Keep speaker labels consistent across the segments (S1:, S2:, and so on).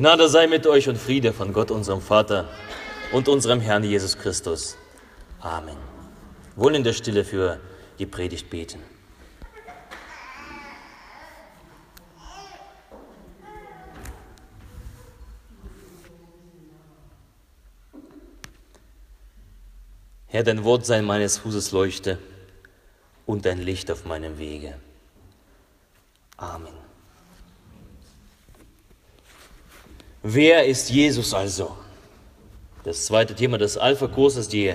S1: Gnade sei mit euch und Friede von Gott, unserem Vater und unserem Herrn Jesus Christus. Amen. Wollen in der Stille für die Predigt beten. Herr, dein Wort sei meines Fußes Leuchte und dein Licht auf meinem Wege. Amen. Wer ist Jesus also? Das zweite Thema des Alpha-Kurses, die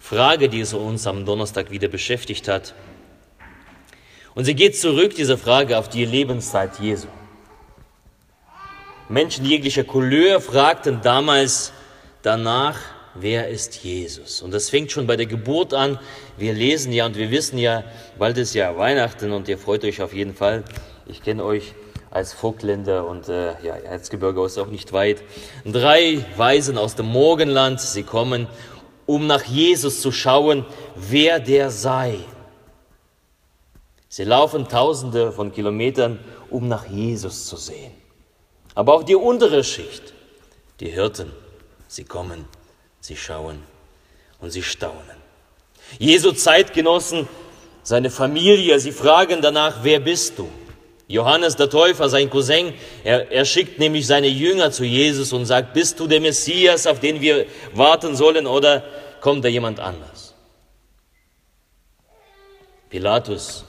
S1: Frage, die es uns am Donnerstag wieder beschäftigt hat. Und sie geht zurück, diese Frage, auf die Lebenszeit Jesu. Menschen jeglicher Couleur fragten damals danach, wer ist Jesus? Und das fängt schon bei der Geburt an. Wir lesen ja und wir wissen ja, bald ist ja Weihnachten und ihr freut euch auf jeden Fall. Ich kenne euch als Vogtländer und äh, ja, Erzgebirge ist auch nicht weit. Drei Weisen aus dem Morgenland, sie kommen, um nach Jesus zu schauen, wer der sei. Sie laufen tausende von Kilometern, um nach Jesus zu sehen. Aber auch die untere Schicht, die Hirten, sie kommen, sie schauen und sie staunen. Jesu Zeitgenossen, seine Familie, sie fragen danach, wer bist du? Johannes der Täufer, sein Cousin, er, er schickt nämlich seine Jünger zu Jesus und sagt, bist du der Messias, auf den wir warten sollen, oder kommt da jemand anders? Pilatus,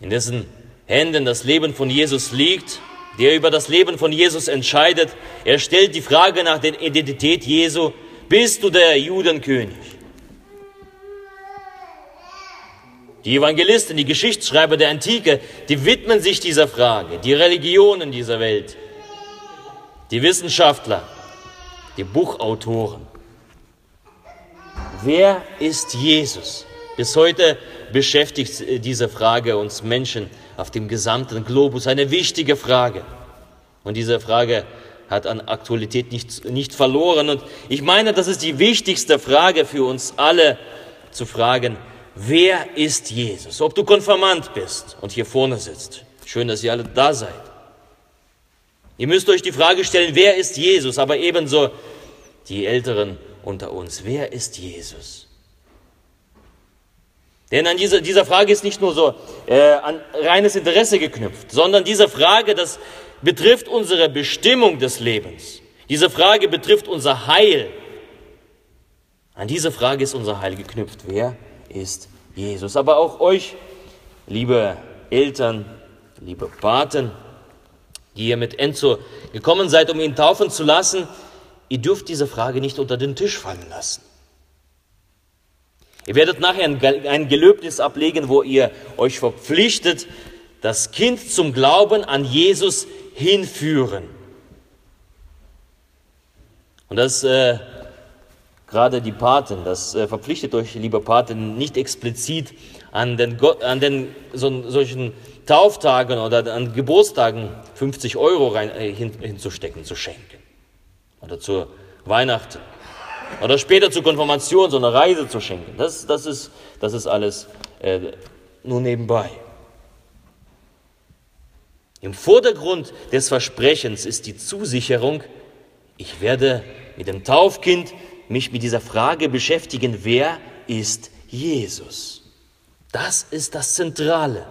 S1: in dessen Händen das Leben von Jesus liegt, der über das Leben von Jesus entscheidet, er stellt die Frage nach der Identität Jesu, bist du der Judenkönig? Die Evangelisten, die Geschichtsschreiber der Antike, die widmen sich dieser Frage, die Religionen dieser Welt, die Wissenschaftler, die Buchautoren. Wer ist Jesus? Bis heute beschäftigt diese Frage uns Menschen auf dem gesamten Globus, eine wichtige Frage. Und diese Frage hat an Aktualität nicht, nicht verloren. Und ich meine, das ist die wichtigste Frage für uns alle zu fragen, wer ist Jesus? Ob du Konfirmand bist und hier vorne sitzt. Schön, dass ihr alle da seid. Ihr müsst euch die Frage stellen, wer ist Jesus? Aber ebenso die Älteren unter uns. Wer ist Jesus? Denn an diese, dieser Frage ist nicht nur so äh, an reines Interesse geknüpft, sondern diese Frage, das betrifft unsere Bestimmung des Lebens. Diese Frage betrifft unser Heil. An diese Frage ist unser Heil geknüpft. Wer ist Jesus. Aber auch euch, liebe Eltern, liebe Paten, die ihr mit Enzo gekommen seid, um ihn taufen zu lassen, ihr dürft diese Frage nicht unter den Tisch fallen lassen. Ihr werdet nachher ein Gelöbnis ablegen, wo ihr euch verpflichtet, das Kind zum Glauben an Jesus hinführen. Und das äh, gerade die Paten, das äh, verpflichtet euch, liebe Paten, nicht explizit an den, an den so, solchen Tauftagen oder an Geburtstagen 50 Euro rein, äh, hin, hinzustecken, zu schenken. Oder zur Weihnachten. Oder später zur Konfirmation so eine Reise zu schenken. Das, das, ist, das ist alles äh, nur nebenbei. Im Vordergrund des Versprechens ist die Zusicherung, ich werde mit dem Taufkind mich mit dieser Frage beschäftigen, wer ist Jesus? Das ist das Zentrale.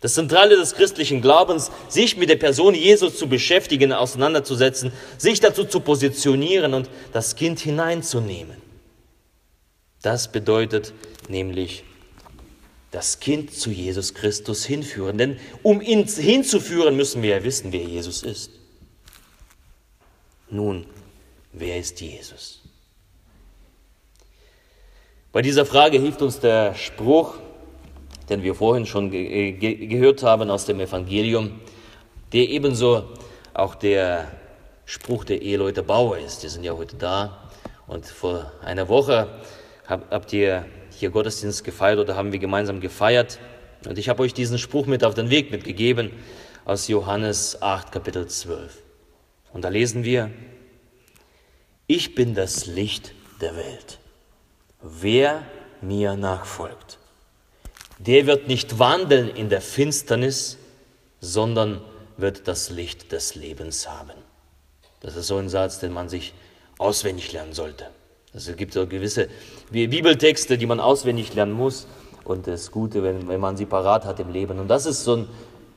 S1: Das Zentrale des christlichen Glaubens, sich mit der Person Jesus zu beschäftigen, auseinanderzusetzen, sich dazu zu positionieren und das Kind hineinzunehmen. Das bedeutet nämlich das Kind zu Jesus Christus hinführen. Denn um ihn hinzuführen, müssen wir ja wissen, wer Jesus ist. Nun, wer ist Jesus? Bei dieser Frage hilft uns der Spruch, den wir vorhin schon ge ge gehört haben aus dem Evangelium, der ebenso auch der Spruch der Eheleute Bauer ist. Die sind ja heute da. Und vor einer Woche hab, habt ihr hier Gottesdienst gefeiert oder haben wir gemeinsam gefeiert. Und ich habe euch diesen Spruch mit auf den Weg mitgegeben aus Johannes 8, Kapitel 12. Und da lesen wir, ich bin das Licht der Welt. Wer mir nachfolgt, der wird nicht wandeln in der Finsternis, sondern wird das Licht des Lebens haben. Das ist so ein Satz, den man sich auswendig lernen sollte. Also es gibt so gewisse Bibeltexte, die man auswendig lernen muss. Und das Gute, wenn, wenn man sie parat hat im Leben. Und das ist so ein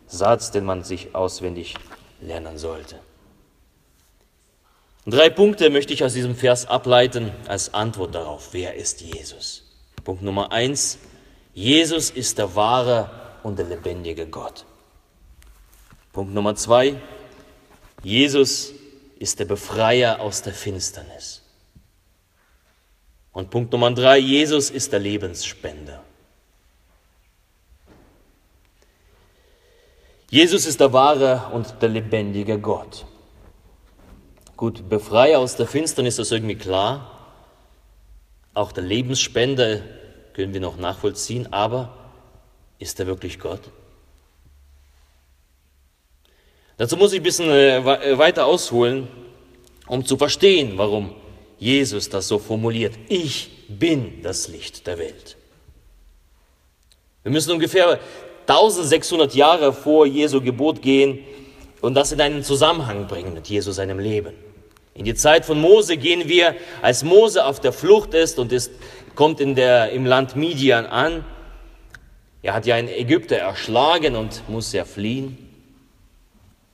S1: Satz, den man sich auswendig lernen sollte. Drei Punkte möchte ich aus diesem Vers ableiten als Antwort darauf. Wer ist Jesus? Punkt Nummer eins. Jesus ist der wahre und der lebendige Gott. Punkt Nummer zwei. Jesus ist der Befreier aus der Finsternis. Und Punkt Nummer drei. Jesus ist der Lebensspender. Jesus ist der wahre und der lebendige Gott. Gut, Befreier aus der Finsternis ist irgendwie klar. Auch der Lebensspender können wir noch nachvollziehen, aber ist er wirklich Gott? Dazu muss ich ein bisschen äh, äh, weiter ausholen, um zu verstehen, warum Jesus das so formuliert. Ich bin das Licht der Welt. Wir müssen ungefähr 1600 Jahre vor Jesu Geburt gehen und das in einen Zusammenhang bringen mit Jesus seinem Leben. In die Zeit von Mose gehen wir, als Mose auf der Flucht ist und ist, kommt in der, im Land Midian an. Er hat ja einen Ägypter erschlagen und muss ja fliehen.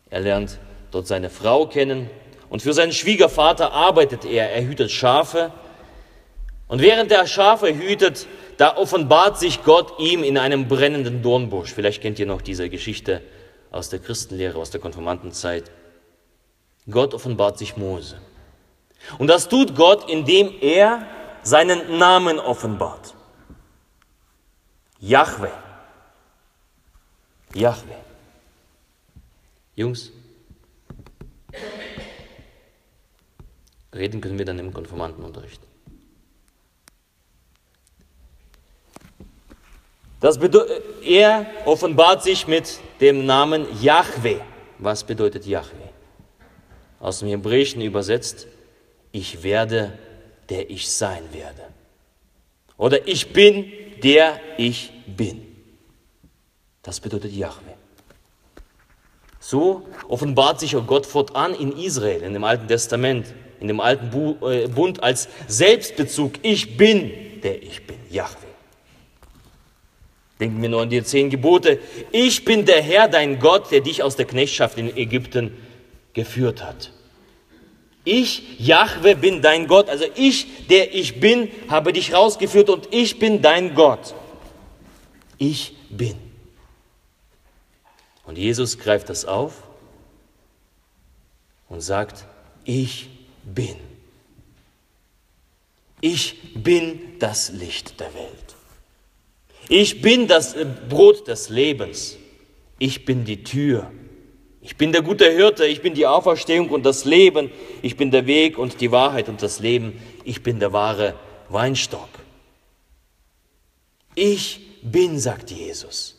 S1: Er lernt dort seine Frau kennen und für seinen Schwiegervater arbeitet er. Er hütet Schafe. Und während er Schafe hütet, da offenbart sich Gott ihm in einem brennenden Dornbusch. Vielleicht kennt ihr noch diese Geschichte aus der Christenlehre, aus der Konfirmandenzeit. Gott offenbart sich Mose. Und das tut Gott, indem er seinen Namen offenbart. Yahweh. Yahweh. Jungs, reden können wir dann im Konformantenunterricht. Das er offenbart sich mit dem Namen Yahweh. Was bedeutet Yahweh? Aus dem Hebräischen übersetzt, ich werde, der ich sein werde. Oder ich bin, der ich bin. Das bedeutet Yahweh. So offenbart sich auch Gott fortan in Israel, in dem Alten Testament, in dem Alten äh, Bund als Selbstbezug. Ich bin, der ich bin, Yahweh. Denken wir nur an die zehn Gebote. Ich bin der Herr, dein Gott, der dich aus der Knechtschaft in Ägypten geführt hat. Ich, Jahwe, bin dein Gott. Also ich, der ich bin, habe dich rausgeführt und ich bin dein Gott. Ich bin. Und Jesus greift das auf und sagt, ich bin. Ich bin das Licht der Welt. Ich bin das äh, Brot des Lebens. Ich bin die Tür. Ich bin der gute Hirte. Ich bin die Auferstehung und das Leben. Ich bin der Weg und die Wahrheit und das Leben. Ich bin der wahre Weinstock. Ich bin, sagt Jesus.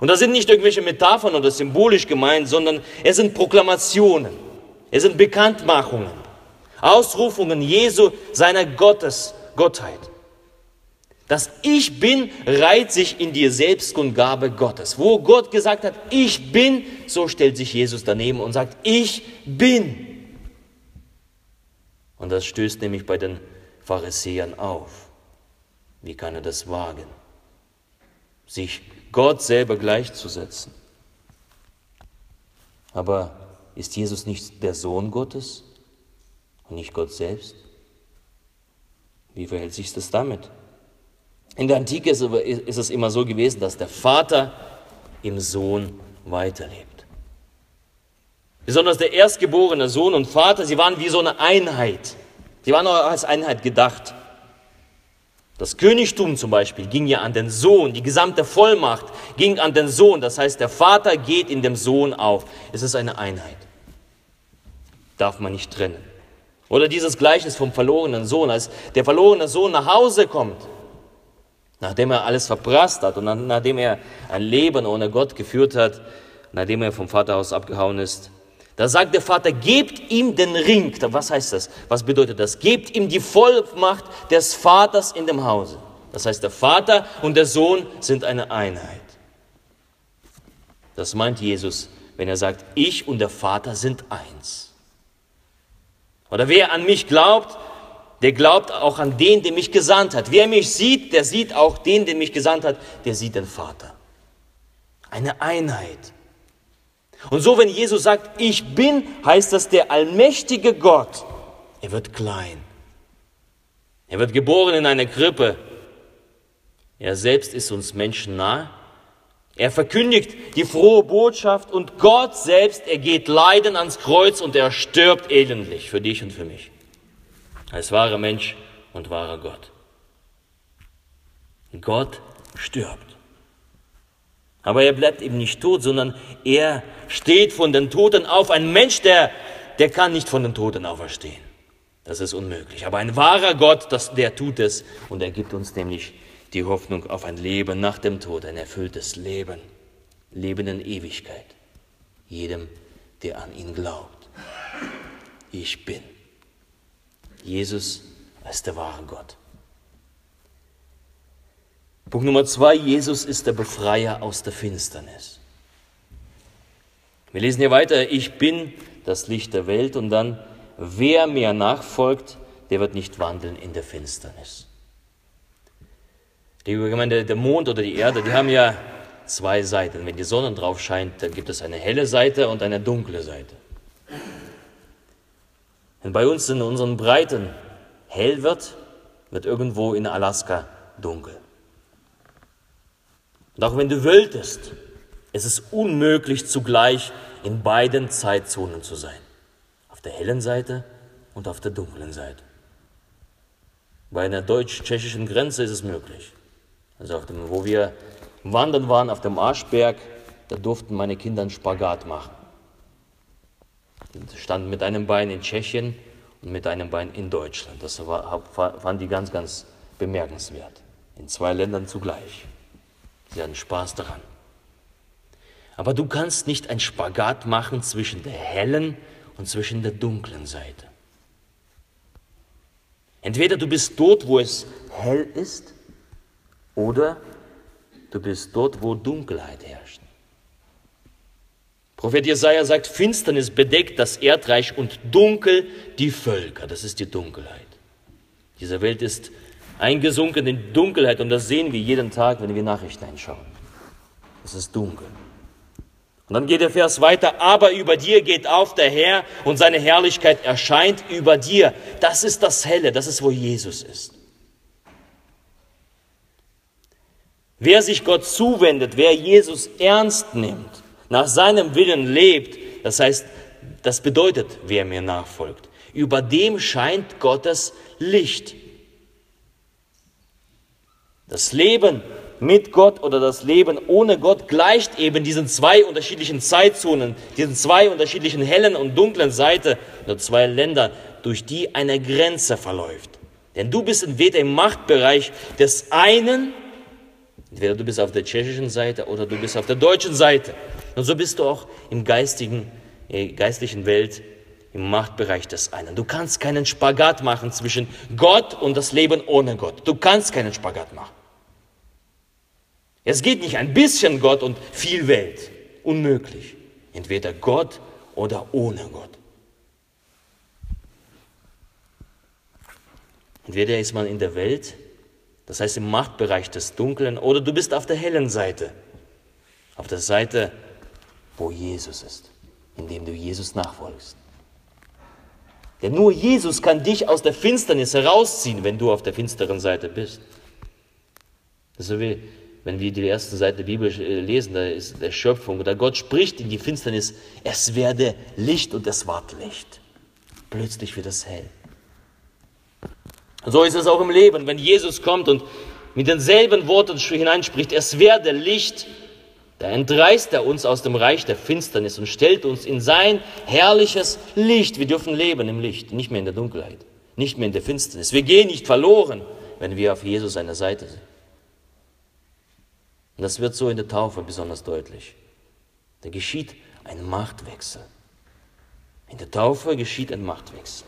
S1: Und das sind nicht irgendwelche Metaphern oder symbolisch gemeint, sondern es sind Proklamationen. Es sind Bekanntmachungen. Ausrufungen Jesu seiner Gottes, Gottheit. Das Ich bin reiht sich in die Selbstkundgabe Gottes. Wo Gott gesagt hat, ich bin, so stellt sich Jesus daneben und sagt, ich bin. Und das stößt nämlich bei den Pharisäern auf. Wie kann er das wagen, sich Gott selber gleichzusetzen? Aber ist Jesus nicht der Sohn Gottes und nicht Gott selbst? Wie verhält sich das damit? In der Antike ist es immer so gewesen, dass der Vater im Sohn weiterlebt. Besonders der erstgeborene Sohn und Vater, sie waren wie so eine Einheit. Sie waren auch als Einheit gedacht. Das Königtum zum Beispiel ging ja an den Sohn, die gesamte Vollmacht ging an den Sohn. Das heißt, der Vater geht in dem Sohn auf. Es ist eine Einheit. Darf man nicht trennen. Oder dieses Gleichnis vom verlorenen Sohn, als der verlorene Sohn nach Hause kommt Nachdem er alles verprasst hat und nachdem er ein Leben ohne Gott geführt hat, nachdem er vom Vaterhaus abgehauen ist, da sagt der Vater, gebt ihm den Ring. Was heißt das? Was bedeutet das? Gebt ihm die Vollmacht des Vaters in dem Hause. Das heißt, der Vater und der Sohn sind eine Einheit. Das meint Jesus wenn er sagt, ich und der Vater sind eins. Oder wer an mich glaubt, der glaubt auch an den, der mich gesandt hat. Wer mich sieht, der sieht auch den, der mich gesandt hat, der sieht den Vater. Eine Einheit. Und so, wenn Jesus sagt, ich bin, heißt das der allmächtige Gott. Er wird klein. Er wird geboren in einer Krippe. Er selbst ist uns Menschen nah. Er verkündigt die frohe Botschaft und Gott selbst, er geht leiden ans Kreuz und er stirbt elendlich für dich und für mich. Als wahrer Mensch und wahrer Gott. Gott stirbt. Aber er bleibt eben nicht tot, sondern er steht von den Toten auf. Ein Mensch, der, der kann nicht von den Toten auferstehen. Das ist unmöglich. Aber ein wahrer Gott, das, der tut es und er gibt uns nämlich die Hoffnung auf ein Leben nach dem Tod, ein erfülltes Leben, Leben in Ewigkeit. Jedem, der an ihn glaubt. Ich bin. Jesus ist der wahre Gott. Punkt Nummer zwei, Jesus ist der Befreier aus der Finsternis. Wir lesen hier weiter, ich bin das Licht der Welt und dann, wer mir nachfolgt, der wird nicht wandeln in der Finsternis. Liebe Gemeinde, der Mond oder die Erde, die haben ja zwei Seiten. Wenn die Sonne drauf scheint, dann gibt es eine helle Seite und eine dunkle Seite. Wenn bei uns in unseren Breiten hell wird, wird irgendwo in Alaska dunkel. Und auch wenn du wolltest, es ist unmöglich zugleich in beiden Zeitzonen zu sein. Auf der hellen Seite und auf der dunklen Seite. Bei einer deutsch-tschechischen Grenze ist es möglich. Also auf dem, wo wir wandern waren auf dem Arschberg, da durften meine Kinder einen Spagat machen. Die standen mit einem Bein in Tschechien und mit einem Bein in Deutschland. Das war, fanden die ganz, ganz bemerkenswert. In zwei Ländern zugleich. Sie hatten Spaß daran. Aber du kannst nicht ein Spagat machen zwischen der hellen und zwischen der dunklen Seite. Entweder du bist dort, wo es hell ist, oder du bist dort, wo Dunkelheit herrscht. Prophet Jesaja sagt: Finsternis bedeckt das Erdreich und dunkel die Völker. Das ist die Dunkelheit. Diese Welt ist eingesunken in Dunkelheit und das sehen wir jeden Tag, wenn wir Nachrichten einschauen. Es ist dunkel. Und dann geht der Vers weiter, aber über dir geht auf der Herr und seine Herrlichkeit erscheint über dir. Das ist das Helle, das ist, wo Jesus ist. Wer sich Gott zuwendet, wer Jesus ernst nimmt, nach seinem Willen lebt, das heißt, das bedeutet, wer mir nachfolgt, über dem scheint Gottes Licht. Das Leben mit Gott oder das Leben ohne Gott gleicht eben diesen zwei unterschiedlichen Zeitzonen, diesen zwei unterschiedlichen hellen und dunklen Seiten der zwei Länder, durch die eine Grenze verläuft. Denn du bist entweder im Machtbereich des einen, entweder du bist auf der tschechischen Seite oder du bist auf der deutschen Seite. Und so bist du auch im geistigen, äh, geistlichen Welt im Machtbereich des einen. Du kannst keinen Spagat machen zwischen Gott und das Leben ohne Gott. Du kannst keinen Spagat machen. Es geht nicht ein bisschen Gott und viel Welt. Unmöglich. Entweder Gott oder ohne Gott. Entweder ist man in der Welt, das heißt im Machtbereich des Dunklen, oder du bist auf der hellen Seite, auf der Seite, wo Jesus ist, indem du Jesus nachfolgst. Denn nur Jesus kann dich aus der Finsternis herausziehen, wenn du auf der finsteren Seite bist. So wie wenn wir die erste Seite der Bibel äh, lesen, da ist der Schöpfung, da Gott spricht in die Finsternis, es werde Licht und es ward Licht. Plötzlich wird es hell. So ist es auch im Leben, wenn Jesus kommt und mit denselben Worten hineinspricht, es werde Licht, da entreißt er uns aus dem Reich der Finsternis und stellt uns in sein herrliches Licht. Wir dürfen leben im Licht, nicht mehr in der Dunkelheit, nicht mehr in der Finsternis. Wir gehen nicht verloren, wenn wir auf Jesus seiner Seite sind. Und das wird so in der Taufe besonders deutlich. Da geschieht ein Machtwechsel. In der Taufe geschieht ein Machtwechsel.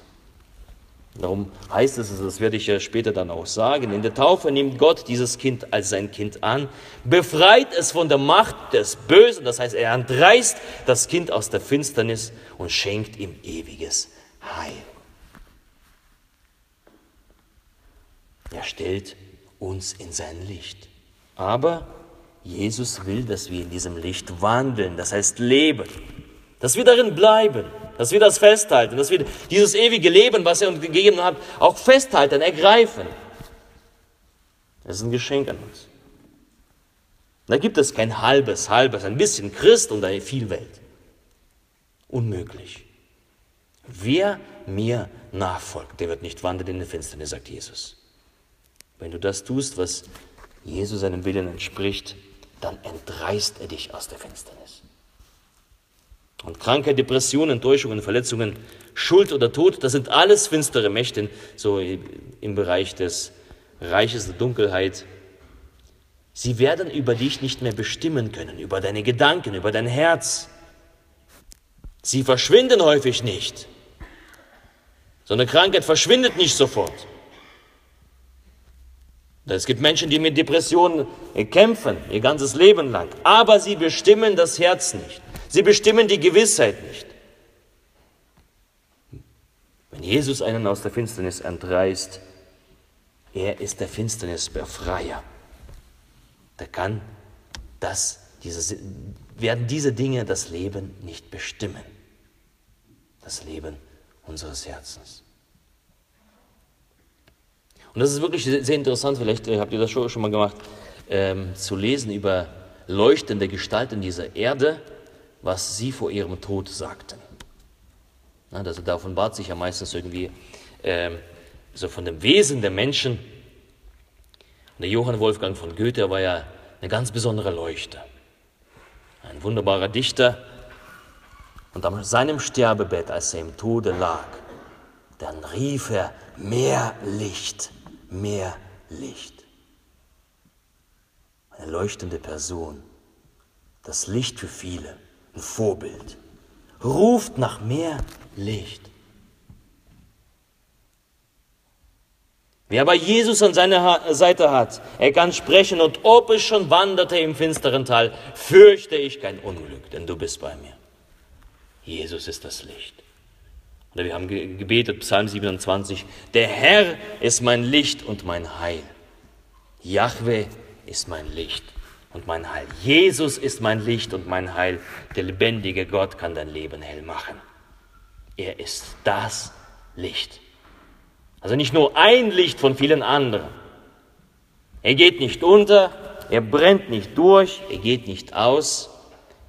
S1: Darum heißt es, das werde ich ja später dann auch sagen, in der Taufe nimmt Gott dieses Kind als sein Kind an, befreit es von der Macht des Bösen, das heißt, er entreißt das Kind aus der Finsternis und schenkt ihm ewiges Heil. Er stellt uns in sein Licht. Aber Jesus will, dass wir in diesem Licht wandeln, das heißt leben, dass wir darin bleiben, dass wir das festhalten, dass wir dieses ewige Leben, was er uns gegeben hat, auch festhalten, ergreifen. Das ist ein Geschenk an uns. Da gibt es kein halbes, halbes, ein bisschen Christ und eine viel Welt. Unmöglich. Wer mir nachfolgt, der wird nicht wandeln in der Finsternis, sagt Jesus. Wenn du das tust, was Jesus seinem Willen entspricht, dann entreißt er dich aus der Finsternis. Und Krankheit, Depressionen, Enttäuschungen, Verletzungen, Schuld oder Tod, das sind alles finstere Mächte, so im Bereich des Reiches der Dunkelheit. Sie werden über dich nicht mehr bestimmen können, über deine Gedanken, über dein Herz. Sie verschwinden häufig nicht. So eine Krankheit verschwindet nicht sofort. Es gibt Menschen, die mit Depressionen kämpfen, ihr ganzes Leben lang, aber sie bestimmen das Herz nicht. Sie bestimmen die Gewissheit nicht. Wenn Jesus einen aus der Finsternis entreißt, er ist der Finsternisbefreier. Da kann das, diese, werden diese Dinge das Leben nicht bestimmen. Das Leben unseres Herzens. Und das ist wirklich sehr interessant, vielleicht äh, habt ihr das schon, mal gemacht, ähm, zu lesen über leuchtende Gestalten dieser Erde, was sie vor ihrem Tod sagten. Na, also da offenbart sich ja meistens irgendwie ähm, so von dem Wesen der Menschen. Und der Johann Wolfgang von Goethe war ja eine ganz besondere Leuchte. Ein wunderbarer Dichter. Und an seinem Sterbebett, als er im Tode lag, dann rief er, mehr Licht, mehr Licht. Eine leuchtende Person, das Licht für viele, ein Vorbild, ruft nach mehr Licht. Wer aber Jesus an seiner Seite hat, er kann sprechen und ob es schon wanderte im finsteren Tal, fürchte ich kein Unglück, denn du bist bei mir. Jesus ist das Licht. Oder wir haben gebetet, Psalm 27, der Herr ist mein Licht und mein Heil. Jahwe ist mein Licht und mein Heil. Jesus ist mein Licht und mein Heil. Der lebendige Gott kann dein Leben hell machen. Er ist das Licht. Also nicht nur ein Licht von vielen anderen. Er geht nicht unter, er brennt nicht durch, er geht nicht aus.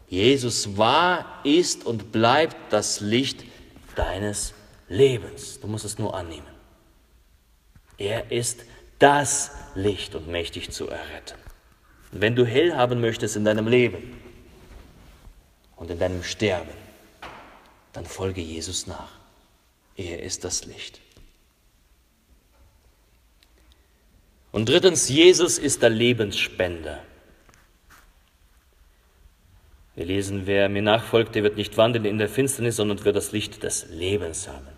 S1: Jesus war, ist und bleibt das Licht deines Lebens. Du musst es nur annehmen. Er ist das Licht und mächtig zu erretten. Wenn du hell haben möchtest in deinem Leben und in deinem Sterben, dann folge Jesus nach. Er ist das Licht. Und drittens, Jesus ist der Lebensspender. Wir lesen, wer mir nachfolgt, der wird nicht wandeln in der Finsternis, sondern wird das Licht des Lebens haben.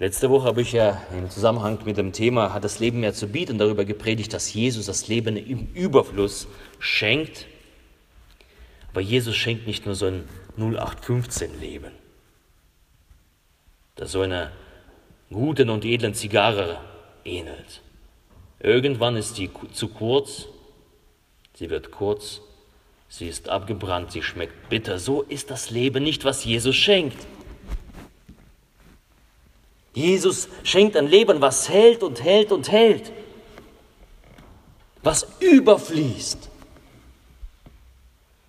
S1: Letzte Woche habe ich ja im Zusammenhang mit dem Thema Hat das Leben mehr zu bieten darüber gepredigt, dass Jesus das Leben im Überfluss schenkt. Aber Jesus schenkt nicht nur so ein 0815-Leben, das so einer guten und edlen Zigarre ähnelt. Irgendwann ist sie zu kurz Sie wird kurz, sie ist abgebrannt, sie schmeckt bitter. So ist das Leben nicht, was Jesus schenkt. Jesus schenkt ein Leben, was hält und hält und hält, was überfließt.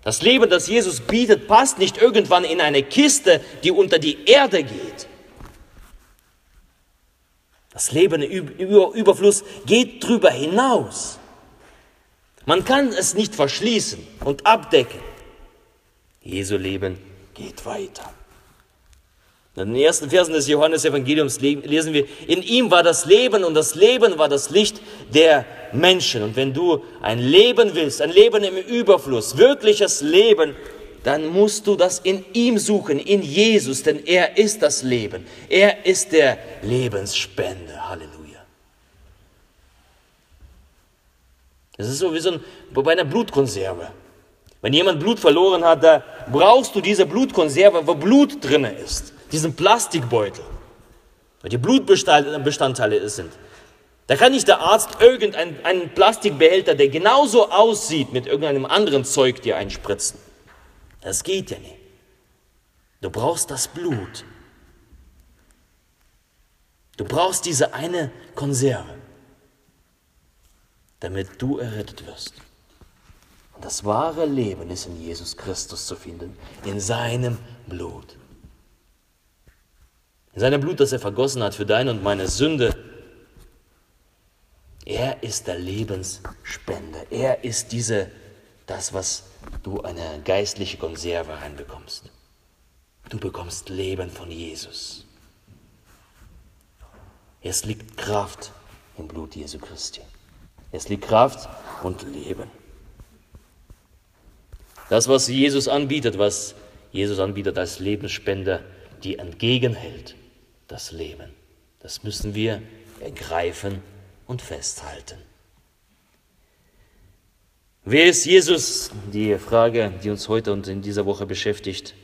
S1: Das Leben, das Jesus bietet, passt nicht irgendwann in eine Kiste, die unter die Erde geht. Das Leben im Überfluss geht drüber hinaus. Man kann es nicht verschließen und abdecken. Jesu Leben geht weiter. In den ersten Versen des Johannesevangeliums lesen wir, in ihm war das Leben und das Leben war das Licht der Menschen. Und wenn du ein Leben willst, ein Leben im Überfluss, wirkliches Leben, dann musst du das in ihm suchen, in Jesus, denn er ist das Leben. Er ist der Lebensspender. Halleluja. Das ist so wie so ein, bei einer Blutkonserve. Wenn jemand Blut verloren hat, da brauchst du diese Blutkonserve, wo Blut drin ist. Diesen Plastikbeutel, wo die Blutbestandteile sind. Da kann nicht der Arzt irgendeinen Plastikbehälter, der genauso aussieht, mit irgendeinem anderen Zeug dir einspritzen. Das geht ja nicht. Du brauchst das Blut. Du brauchst diese eine Konserve, damit du errettet wirst. Und das wahre Leben ist in Jesus Christus zu finden, in seinem Blut. In seinem Blut, das er vergossen hat für deine und meine Sünde er ist der Lebensspender. Er ist diese, das, was du eine geistliche Konserve reinbekommst. Du bekommst Leben von Jesus. Es liegt Kraft im Blut Jesu Christi. Es liegt Kraft und Leben. Das, was Jesus anbietet, was Jesus anbietet als Lebensspender, die entgegenhält das Leben. Das müssen wir ergreifen und festhalten. Wer ist Jesus? Die Frage, die uns heute und in dieser Woche beschäftigt.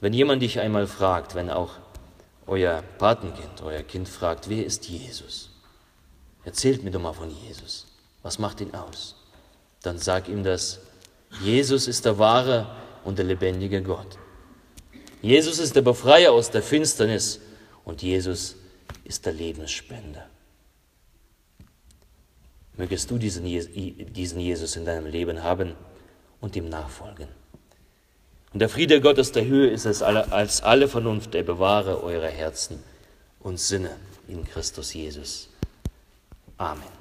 S1: Wenn jemand dich einmal fragt, wenn auch euer Patenkind, euer Kind fragt, wer ist Jesus? Erzählt mir doch mal von Jesus. Was macht ihn aus? Dann sag ihm das. Jesus ist der wahre und der lebendige Gott. Jesus ist der Befreier aus der Finsternis und Jesus ist der Lebensspender. Mögest du diesen, Jesus in deinem Leben haben und ihm nachfolgen. Und der Friede Gottes der Höhe ist es als alle Vernunft, der bewahre eure Herzen und Sinne in Christus Jesus. Amen.